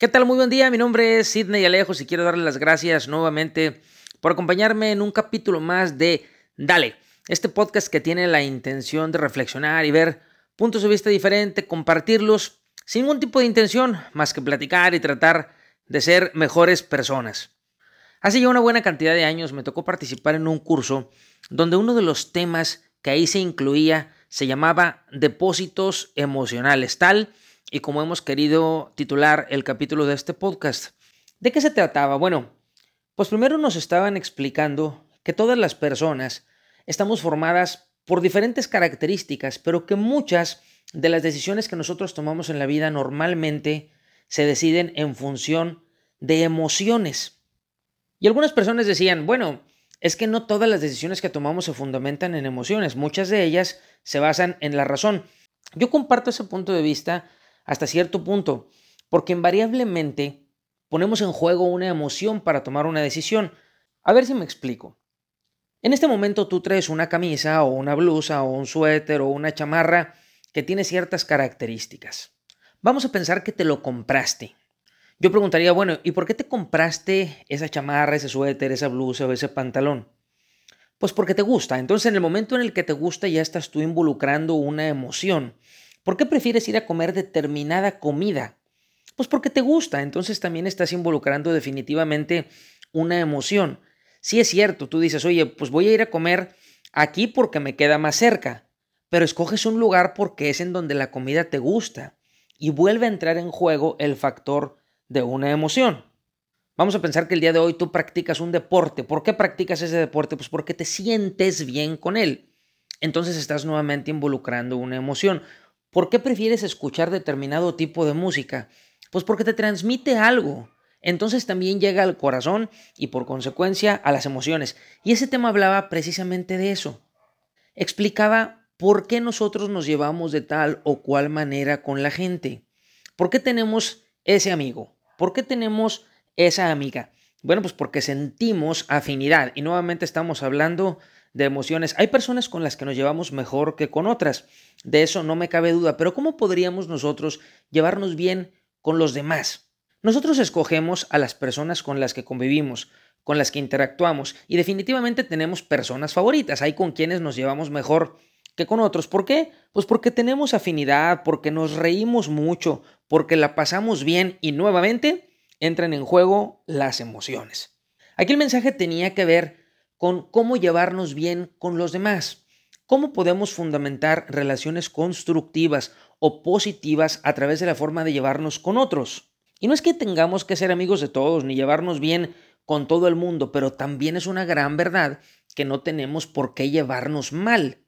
¿Qué tal? Muy buen día, mi nombre es Sidney Alejos y quiero darle las gracias nuevamente por acompañarme en un capítulo más de Dale, este podcast que tiene la intención de reflexionar y ver puntos de vista diferentes, compartirlos sin ningún tipo de intención más que platicar y tratar de ser mejores personas. Hace ya una buena cantidad de años me tocó participar en un curso donde uno de los temas que ahí se incluía se llamaba depósitos emocionales, tal y como hemos querido titular el capítulo de este podcast. ¿De qué se trataba? Bueno, pues primero nos estaban explicando que todas las personas estamos formadas por diferentes características, pero que muchas de las decisiones que nosotros tomamos en la vida normalmente se deciden en función de emociones. Y algunas personas decían, bueno, es que no todas las decisiones que tomamos se fundamentan en emociones, muchas de ellas se basan en la razón. Yo comparto ese punto de vista hasta cierto punto, porque invariablemente ponemos en juego una emoción para tomar una decisión. A ver si me explico. En este momento tú traes una camisa o una blusa o un suéter o una chamarra que tiene ciertas características. Vamos a pensar que te lo compraste. Yo preguntaría, bueno, ¿y por qué te compraste esa chamarra, ese suéter, esa blusa o ese pantalón? Pues porque te gusta. Entonces en el momento en el que te gusta ya estás tú involucrando una emoción. ¿Por qué prefieres ir a comer determinada comida? Pues porque te gusta, entonces también estás involucrando definitivamente una emoción. Si es cierto, tú dices, oye, pues voy a ir a comer aquí porque me queda más cerca, pero escoges un lugar porque es en donde la comida te gusta y vuelve a entrar en juego el factor de una emoción. Vamos a pensar que el día de hoy tú practicas un deporte. ¿Por qué practicas ese deporte? Pues porque te sientes bien con él. Entonces estás nuevamente involucrando una emoción. ¿Por qué prefieres escuchar determinado tipo de música? Pues porque te transmite algo. Entonces también llega al corazón y por consecuencia a las emociones. Y ese tema hablaba precisamente de eso. Explicaba por qué nosotros nos llevamos de tal o cual manera con la gente. ¿Por qué tenemos ese amigo? ¿Por qué tenemos esa amiga? Bueno, pues porque sentimos afinidad. Y nuevamente estamos hablando de emociones. Hay personas con las que nos llevamos mejor que con otras, de eso no me cabe duda, pero ¿cómo podríamos nosotros llevarnos bien con los demás? Nosotros escogemos a las personas con las que convivimos, con las que interactuamos y definitivamente tenemos personas favoritas, hay con quienes nos llevamos mejor que con otros. ¿Por qué? Pues porque tenemos afinidad, porque nos reímos mucho, porque la pasamos bien y nuevamente entran en juego las emociones. Aquí el mensaje tenía que ver con cómo llevarnos bien con los demás. ¿Cómo podemos fundamentar relaciones constructivas o positivas a través de la forma de llevarnos con otros? Y no es que tengamos que ser amigos de todos ni llevarnos bien con todo el mundo, pero también es una gran verdad que no tenemos por qué llevarnos mal.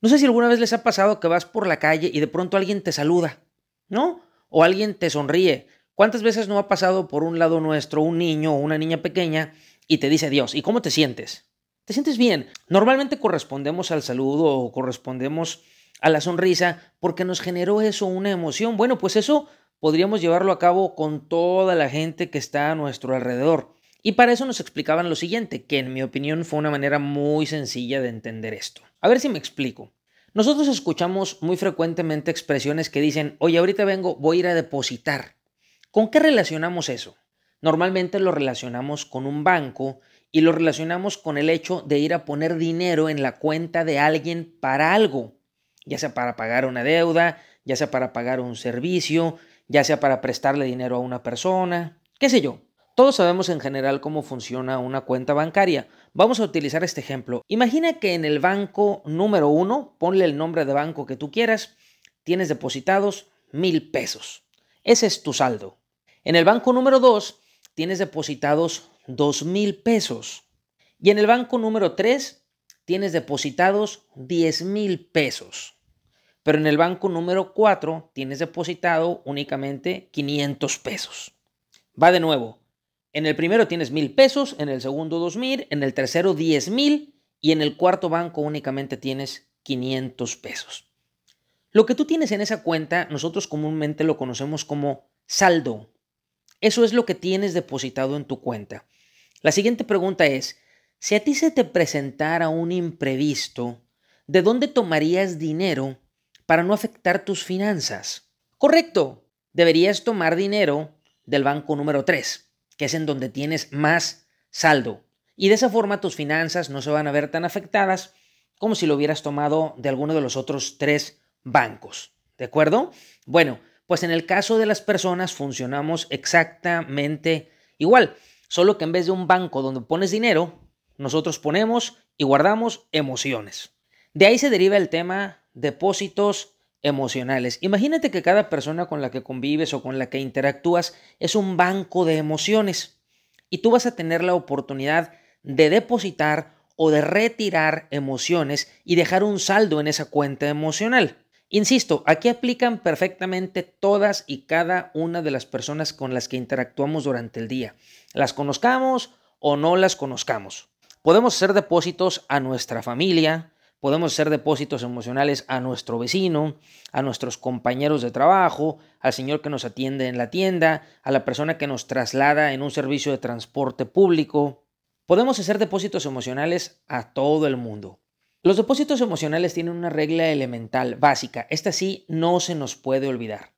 No sé si alguna vez les ha pasado que vas por la calle y de pronto alguien te saluda, ¿no? O alguien te sonríe. ¿Cuántas veces no ha pasado por un lado nuestro un niño o una niña pequeña y te dice Dios, ¿y cómo te sientes? ¿Te sientes bien? Normalmente correspondemos al saludo o correspondemos a la sonrisa porque nos generó eso una emoción. Bueno, pues eso podríamos llevarlo a cabo con toda la gente que está a nuestro alrededor. Y para eso nos explicaban lo siguiente, que en mi opinión fue una manera muy sencilla de entender esto. A ver si me explico. Nosotros escuchamos muy frecuentemente expresiones que dicen, oye, ahorita vengo, voy a ir a depositar. ¿Con qué relacionamos eso? Normalmente lo relacionamos con un banco y lo relacionamos con el hecho de ir a poner dinero en la cuenta de alguien para algo, ya sea para pagar una deuda, ya sea para pagar un servicio, ya sea para prestarle dinero a una persona, qué sé yo. Todos sabemos en general cómo funciona una cuenta bancaria. Vamos a utilizar este ejemplo. Imagina que en el banco número uno, ponle el nombre de banco que tú quieras, tienes depositados mil pesos. Ese es tu saldo. En el banco número dos, tienes depositados dos mil pesos. Y en el banco número 3 tienes depositados 10 mil pesos. Pero en el banco número 4 tienes depositado únicamente 500 pesos. Va de nuevo. En el primero tienes mil pesos, en el segundo dos mil, en el tercero 10 mil y en el cuarto banco únicamente tienes 500 pesos. Lo que tú tienes en esa cuenta nosotros comúnmente lo conocemos como saldo. Eso es lo que tienes depositado en tu cuenta. La siguiente pregunta es, si a ti se te presentara un imprevisto, ¿de dónde tomarías dinero para no afectar tus finanzas? Correcto, deberías tomar dinero del banco número 3, que es en donde tienes más saldo. Y de esa forma tus finanzas no se van a ver tan afectadas como si lo hubieras tomado de alguno de los otros tres bancos. ¿De acuerdo? Bueno, pues en el caso de las personas funcionamos exactamente igual, solo que en vez de un banco donde pones dinero, nosotros ponemos y guardamos emociones. De ahí se deriva el tema depósitos emocionales. Imagínate que cada persona con la que convives o con la que interactúas es un banco de emociones y tú vas a tener la oportunidad de depositar o de retirar emociones y dejar un saldo en esa cuenta emocional. Insisto, aquí aplican perfectamente todas y cada una de las personas con las que interactuamos durante el día, las conozcamos o no las conozcamos. Podemos hacer depósitos a nuestra familia, podemos hacer depósitos emocionales a nuestro vecino, a nuestros compañeros de trabajo, al señor que nos atiende en la tienda, a la persona que nos traslada en un servicio de transporte público. Podemos hacer depósitos emocionales a todo el mundo. Los depósitos emocionales tienen una regla elemental, básica. Esta sí no se nos puede olvidar.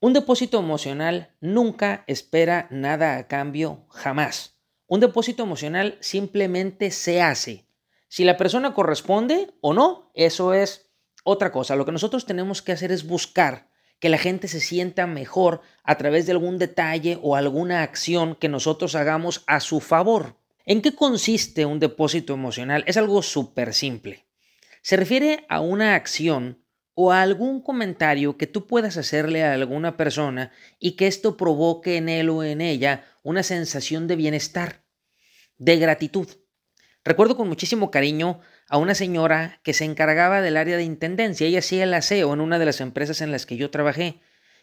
Un depósito emocional nunca espera nada a cambio, jamás. Un depósito emocional simplemente se hace. Si la persona corresponde o no, eso es otra cosa. Lo que nosotros tenemos que hacer es buscar que la gente se sienta mejor a través de algún detalle o alguna acción que nosotros hagamos a su favor. ¿En qué consiste un depósito emocional? Es algo súper simple. Se refiere a una acción o a algún comentario que tú puedas hacerle a alguna persona y que esto provoque en él o en ella una sensación de bienestar, de gratitud. Recuerdo con muchísimo cariño a una señora que se encargaba del área de intendencia. Ella hacía el aseo en una de las empresas en las que yo trabajé.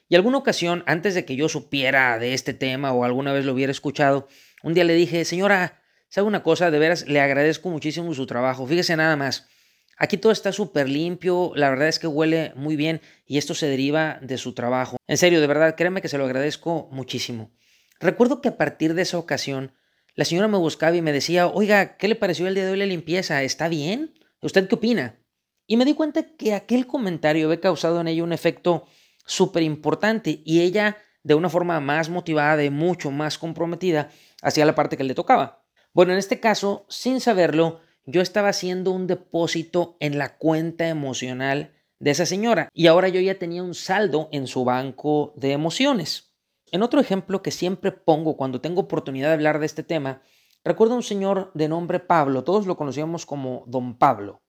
Y alguna ocasión, antes de que yo supiera de este tema o alguna vez lo hubiera escuchado, un día le dije, señora, ¿sabe una cosa? De veras, le agradezco muchísimo su trabajo. Fíjese nada más. Aquí todo está súper limpio, la verdad es que huele muy bien y esto se deriva de su trabajo. En serio, de verdad, créeme que se lo agradezco muchísimo. Recuerdo que a partir de esa ocasión, la señora me buscaba y me decía, oiga, ¿qué le pareció el día de hoy la limpieza? ¿Está bien? ¿Usted qué opina? Y me di cuenta que aquel comentario había causado en ella un efecto súper importante y ella, de una forma más motivada y mucho más comprometida, hacía la parte que le tocaba. Bueno, en este caso, sin saberlo, yo estaba haciendo un depósito en la cuenta emocional de esa señora y ahora yo ya tenía un saldo en su banco de emociones. En otro ejemplo que siempre pongo cuando tengo oportunidad de hablar de este tema, recuerdo a un señor de nombre Pablo, todos lo conocíamos como Don Pablo.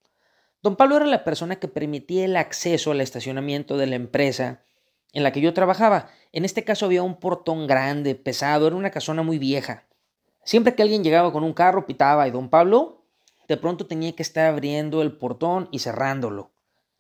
Don Pablo era la persona que permitía el acceso al estacionamiento de la empresa en la que yo trabajaba. En este caso había un portón grande, pesado, era una casona muy vieja. Siempre que alguien llegaba con un carro, pitaba y don Pablo de pronto tenía que estar abriendo el portón y cerrándolo.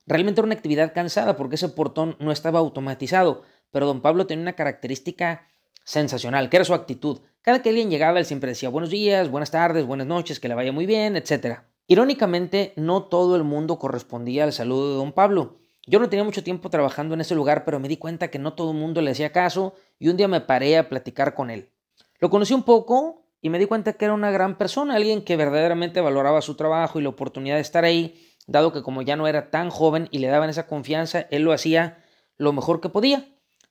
Realmente era una actividad cansada porque ese portón no estaba automatizado, pero don Pablo tenía una característica sensacional, que era su actitud. Cada que alguien llegaba, él siempre decía buenos días, buenas tardes, buenas noches, que le vaya muy bien, etc. Irónicamente, no todo el mundo correspondía al saludo de don Pablo. Yo no tenía mucho tiempo trabajando en ese lugar, pero me di cuenta que no todo el mundo le hacía caso y un día me paré a platicar con él. Lo conocí un poco y me di cuenta que era una gran persona, alguien que verdaderamente valoraba su trabajo y la oportunidad de estar ahí, dado que como ya no era tan joven y le daban esa confianza, él lo hacía lo mejor que podía.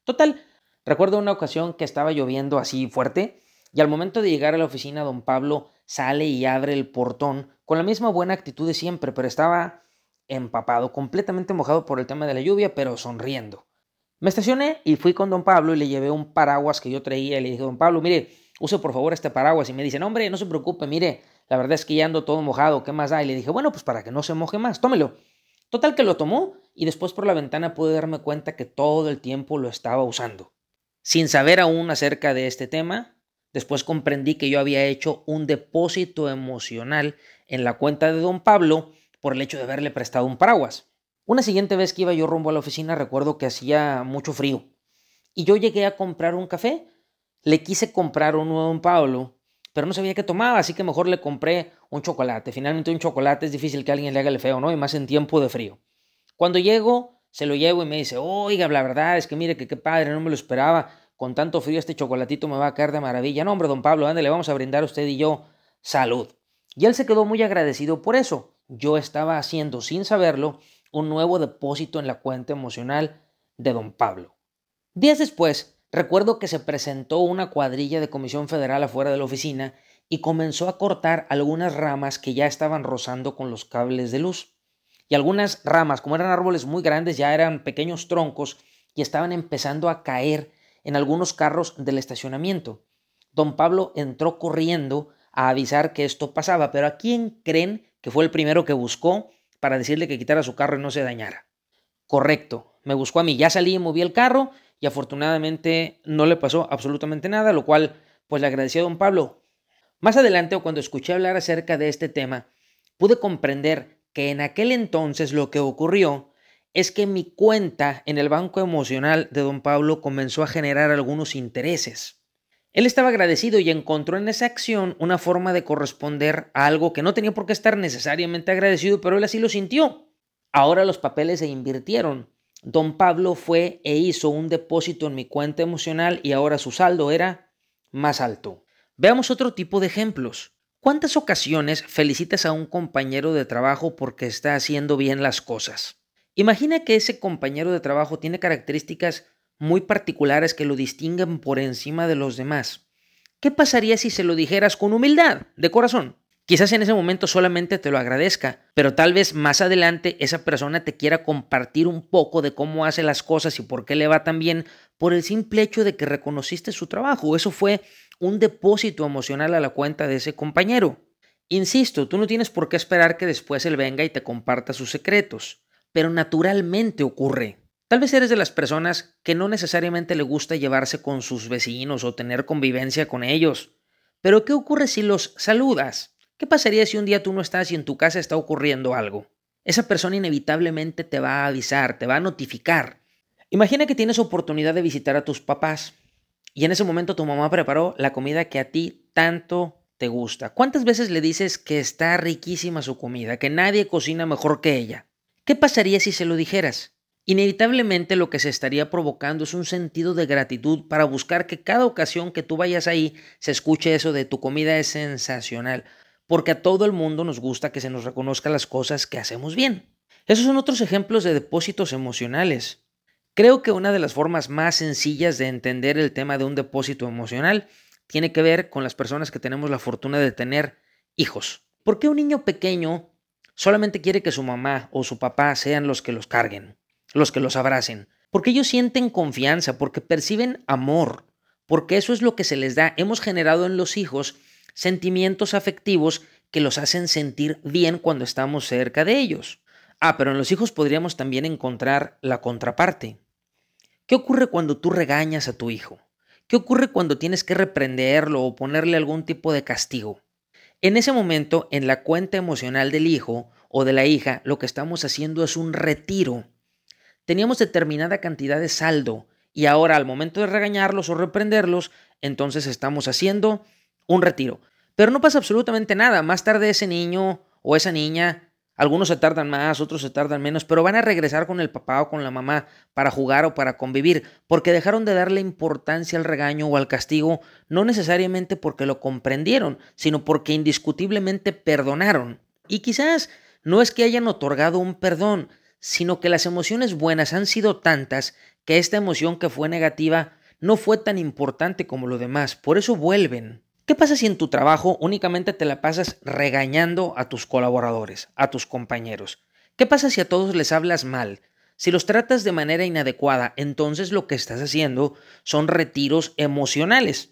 Total, recuerdo una ocasión que estaba lloviendo así fuerte y al momento de llegar a la oficina don Pablo sale y abre el portón con la misma buena actitud de siempre, pero estaba empapado, completamente mojado por el tema de la lluvia, pero sonriendo. Me estacioné y fui con don Pablo y le llevé un paraguas que yo traía y le dije, don Pablo, mire, use por favor este paraguas. Y me dicen, hombre, no se preocupe, mire, la verdad es que ya ando todo mojado, ¿qué más da? Y le dije, bueno, pues para que no se moje más, tómelo. Total que lo tomó y después por la ventana pude darme cuenta que todo el tiempo lo estaba usando. Sin saber aún acerca de este tema, después comprendí que yo había hecho un depósito emocional en la cuenta de don Pablo por el hecho de haberle prestado un paraguas. Una siguiente vez que iba yo rumbo a la oficina recuerdo que hacía mucho frío y yo llegué a comprar un café le quise comprar un nuevo Pablo, pero no sabía qué tomaba, así que mejor le compré un chocolate. Finalmente un chocolate es difícil que alguien le haga el feo, ¿no? Y más en tiempo de frío. Cuando llego, se lo llevo y me dice, oiga, la verdad es que mire que qué padre, no me lo esperaba. Con tanto frío este chocolatito me va a caer de maravilla. No, hombre, don Pablo, le vamos a brindar a usted y yo salud. Y él se quedó muy agradecido por eso. Yo estaba haciendo, sin saberlo, un nuevo depósito en la cuenta emocional de don Pablo. Días después, Recuerdo que se presentó una cuadrilla de comisión federal afuera de la oficina y comenzó a cortar algunas ramas que ya estaban rozando con los cables de luz. Y algunas ramas, como eran árboles muy grandes, ya eran pequeños troncos y estaban empezando a caer en algunos carros del estacionamiento. Don Pablo entró corriendo a avisar que esto pasaba, pero ¿a quién creen que fue el primero que buscó para decirle que quitara su carro y no se dañara? Correcto, me buscó a mí, ya salí y moví el carro y afortunadamente no le pasó absolutamente nada, lo cual pues le agradecí a don Pablo. Más adelante o cuando escuché hablar acerca de este tema, pude comprender que en aquel entonces lo que ocurrió es que mi cuenta en el banco emocional de don Pablo comenzó a generar algunos intereses. Él estaba agradecido y encontró en esa acción una forma de corresponder a algo que no tenía por qué estar necesariamente agradecido, pero él así lo sintió. Ahora los papeles se invirtieron. Don Pablo fue e hizo un depósito en mi cuenta emocional y ahora su saldo era más alto. Veamos otro tipo de ejemplos. ¿Cuántas ocasiones felicitas a un compañero de trabajo porque está haciendo bien las cosas? Imagina que ese compañero de trabajo tiene características muy particulares que lo distinguen por encima de los demás. ¿Qué pasaría si se lo dijeras con humildad, de corazón? Quizás en ese momento solamente te lo agradezca, pero tal vez más adelante esa persona te quiera compartir un poco de cómo hace las cosas y por qué le va tan bien por el simple hecho de que reconociste su trabajo. Eso fue un depósito emocional a la cuenta de ese compañero. Insisto, tú no tienes por qué esperar que después él venga y te comparta sus secretos, pero naturalmente ocurre. Tal vez eres de las personas que no necesariamente le gusta llevarse con sus vecinos o tener convivencia con ellos. Pero ¿qué ocurre si los saludas? ¿Qué pasaría si un día tú no estás y en tu casa está ocurriendo algo? Esa persona inevitablemente te va a avisar, te va a notificar. Imagina que tienes oportunidad de visitar a tus papás y en ese momento tu mamá preparó la comida que a ti tanto te gusta. ¿Cuántas veces le dices que está riquísima su comida, que nadie cocina mejor que ella? ¿Qué pasaría si se lo dijeras? Inevitablemente lo que se estaría provocando es un sentido de gratitud para buscar que cada ocasión que tú vayas ahí se escuche eso de tu comida es sensacional, porque a todo el mundo nos gusta que se nos reconozca las cosas que hacemos bien. Esos son otros ejemplos de depósitos emocionales. Creo que una de las formas más sencillas de entender el tema de un depósito emocional tiene que ver con las personas que tenemos la fortuna de tener hijos. ¿Por qué un niño pequeño solamente quiere que su mamá o su papá sean los que los carguen? los que los abracen, porque ellos sienten confianza, porque perciben amor, porque eso es lo que se les da. Hemos generado en los hijos sentimientos afectivos que los hacen sentir bien cuando estamos cerca de ellos. Ah, pero en los hijos podríamos también encontrar la contraparte. ¿Qué ocurre cuando tú regañas a tu hijo? ¿Qué ocurre cuando tienes que reprenderlo o ponerle algún tipo de castigo? En ese momento, en la cuenta emocional del hijo o de la hija, lo que estamos haciendo es un retiro teníamos determinada cantidad de saldo y ahora al momento de regañarlos o reprenderlos, entonces estamos haciendo un retiro. Pero no pasa absolutamente nada. Más tarde ese niño o esa niña, algunos se tardan más, otros se tardan menos, pero van a regresar con el papá o con la mamá para jugar o para convivir, porque dejaron de darle importancia al regaño o al castigo, no necesariamente porque lo comprendieron, sino porque indiscutiblemente perdonaron. Y quizás no es que hayan otorgado un perdón, sino que las emociones buenas han sido tantas que esta emoción que fue negativa no fue tan importante como lo demás, por eso vuelven. ¿Qué pasa si en tu trabajo únicamente te la pasas regañando a tus colaboradores, a tus compañeros? ¿Qué pasa si a todos les hablas mal? Si los tratas de manera inadecuada, entonces lo que estás haciendo son retiros emocionales.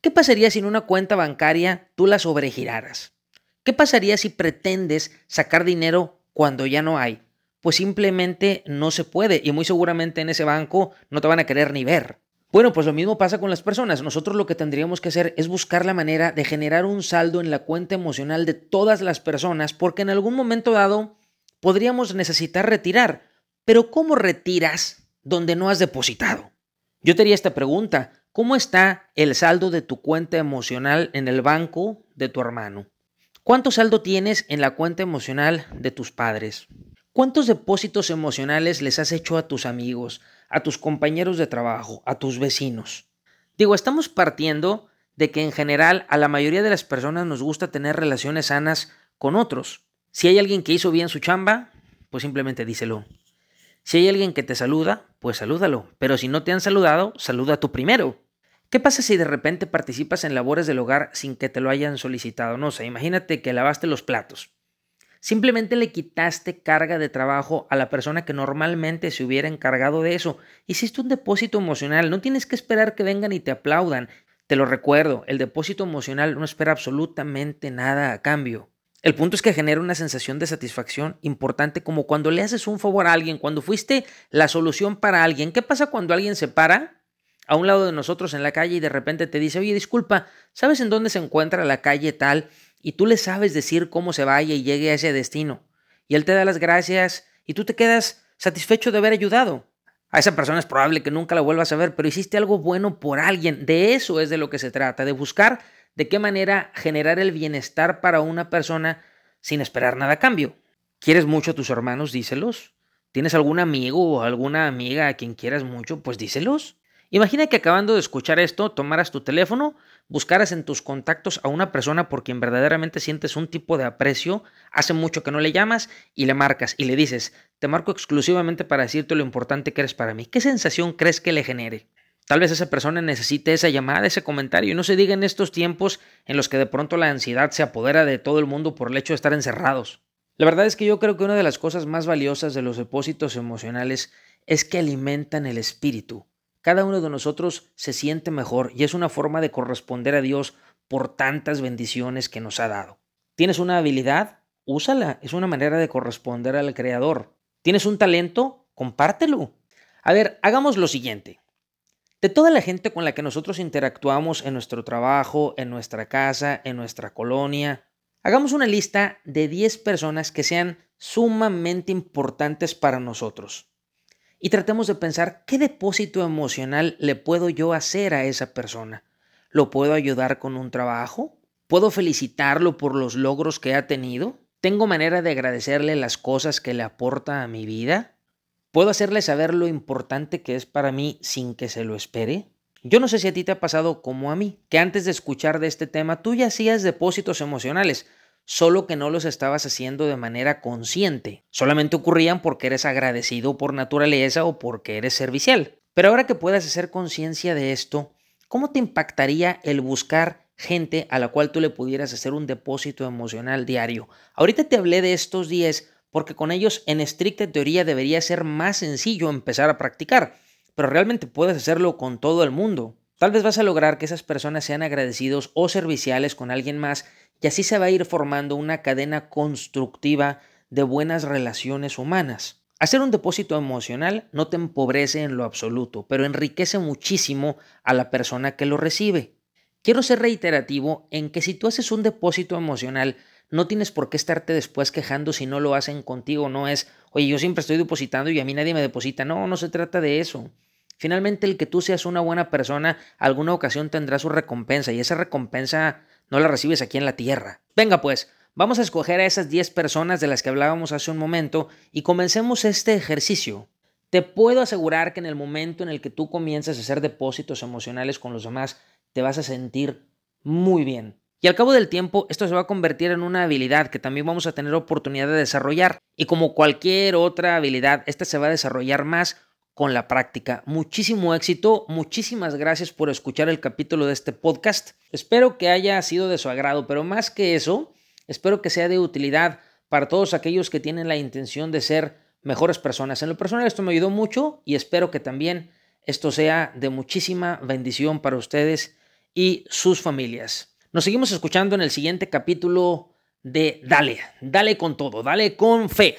¿Qué pasaría si en una cuenta bancaria tú la sobregiraras? ¿Qué pasaría si pretendes sacar dinero cuando ya no hay? pues simplemente no se puede y muy seguramente en ese banco no te van a querer ni ver. Bueno, pues lo mismo pasa con las personas. Nosotros lo que tendríamos que hacer es buscar la manera de generar un saldo en la cuenta emocional de todas las personas porque en algún momento dado podríamos necesitar retirar. Pero ¿cómo retiras donde no has depositado? Yo te haría esta pregunta. ¿Cómo está el saldo de tu cuenta emocional en el banco de tu hermano? ¿Cuánto saldo tienes en la cuenta emocional de tus padres? ¿Cuántos depósitos emocionales les has hecho a tus amigos, a tus compañeros de trabajo, a tus vecinos? Digo, estamos partiendo de que en general a la mayoría de las personas nos gusta tener relaciones sanas con otros. Si hay alguien que hizo bien su chamba, pues simplemente díselo. Si hay alguien que te saluda, pues salúdalo, pero si no te han saludado, saluda tú primero. ¿Qué pasa si de repente participas en labores del hogar sin que te lo hayan solicitado? No sé, imagínate que lavaste los platos. Simplemente le quitaste carga de trabajo a la persona que normalmente se hubiera encargado de eso. Hiciste un depósito emocional, no tienes que esperar que vengan y te aplaudan. Te lo recuerdo, el depósito emocional no espera absolutamente nada a cambio. El punto es que genera una sensación de satisfacción importante como cuando le haces un favor a alguien, cuando fuiste la solución para alguien. ¿Qué pasa cuando alguien se para a un lado de nosotros en la calle y de repente te dice, oye, disculpa, ¿sabes en dónde se encuentra la calle tal? Y tú le sabes decir cómo se vaya y llegue a ese destino. Y él te da las gracias y tú te quedas satisfecho de haber ayudado. A esa persona es probable que nunca la vuelvas a ver, pero hiciste algo bueno por alguien. De eso es de lo que se trata, de buscar de qué manera generar el bienestar para una persona sin esperar nada a cambio. ¿Quieres mucho a tus hermanos? Díselos. ¿Tienes algún amigo o alguna amiga a quien quieras mucho? Pues díselos. Imagina que acabando de escuchar esto, tomaras tu teléfono, buscaras en tus contactos a una persona por quien verdaderamente sientes un tipo de aprecio, hace mucho que no le llamas y le marcas y le dices, te marco exclusivamente para decirte lo importante que eres para mí. ¿Qué sensación crees que le genere? Tal vez esa persona necesite esa llamada, ese comentario, y no se diga en estos tiempos en los que de pronto la ansiedad se apodera de todo el mundo por el hecho de estar encerrados. La verdad es que yo creo que una de las cosas más valiosas de los depósitos emocionales es que alimentan el espíritu. Cada uno de nosotros se siente mejor y es una forma de corresponder a Dios por tantas bendiciones que nos ha dado. ¿Tienes una habilidad? Úsala, es una manera de corresponder al Creador. ¿Tienes un talento? Compártelo. A ver, hagamos lo siguiente. De toda la gente con la que nosotros interactuamos en nuestro trabajo, en nuestra casa, en nuestra colonia, hagamos una lista de 10 personas que sean sumamente importantes para nosotros. Y tratemos de pensar qué depósito emocional le puedo yo hacer a esa persona. ¿Lo puedo ayudar con un trabajo? ¿Puedo felicitarlo por los logros que ha tenido? ¿Tengo manera de agradecerle las cosas que le aporta a mi vida? ¿Puedo hacerle saber lo importante que es para mí sin que se lo espere? Yo no sé si a ti te ha pasado como a mí, que antes de escuchar de este tema tú ya hacías depósitos emocionales, solo que no los estabas haciendo de manera consciente. Solamente ocurrían porque eres agradecido por naturaleza o porque eres servicial. Pero ahora que puedas hacer conciencia de esto, ¿cómo te impactaría el buscar gente a la cual tú le pudieras hacer un depósito emocional diario? Ahorita te hablé de estos 10 porque con ellos en estricta teoría debería ser más sencillo empezar a practicar, pero realmente puedes hacerlo con todo el mundo. Tal vez vas a lograr que esas personas sean agradecidos o serviciales con alguien más y así se va a ir formando una cadena constructiva de buenas relaciones humanas. Hacer un depósito emocional no te empobrece en lo absoluto, pero enriquece muchísimo a la persona que lo recibe. Quiero ser reiterativo en que si tú haces un depósito emocional, no tienes por qué estarte después quejando si no lo hacen contigo. No es, oye, yo siempre estoy depositando y a mí nadie me deposita. No, no se trata de eso. Finalmente, el que tú seas una buena persona, alguna ocasión tendrá su recompensa y esa recompensa no la recibes aquí en la tierra. Venga pues, vamos a escoger a esas 10 personas de las que hablábamos hace un momento y comencemos este ejercicio. Te puedo asegurar que en el momento en el que tú comienzas a hacer depósitos emocionales con los demás, te vas a sentir muy bien. Y al cabo del tiempo, esto se va a convertir en una habilidad que también vamos a tener oportunidad de desarrollar. Y como cualquier otra habilidad, esta se va a desarrollar más con la práctica. Muchísimo éxito, muchísimas gracias por escuchar el capítulo de este podcast. Espero que haya sido de su agrado, pero más que eso, espero que sea de utilidad para todos aquellos que tienen la intención de ser mejores personas. En lo personal esto me ayudó mucho y espero que también esto sea de muchísima bendición para ustedes y sus familias. Nos seguimos escuchando en el siguiente capítulo de Dale, dale con todo, dale con fe.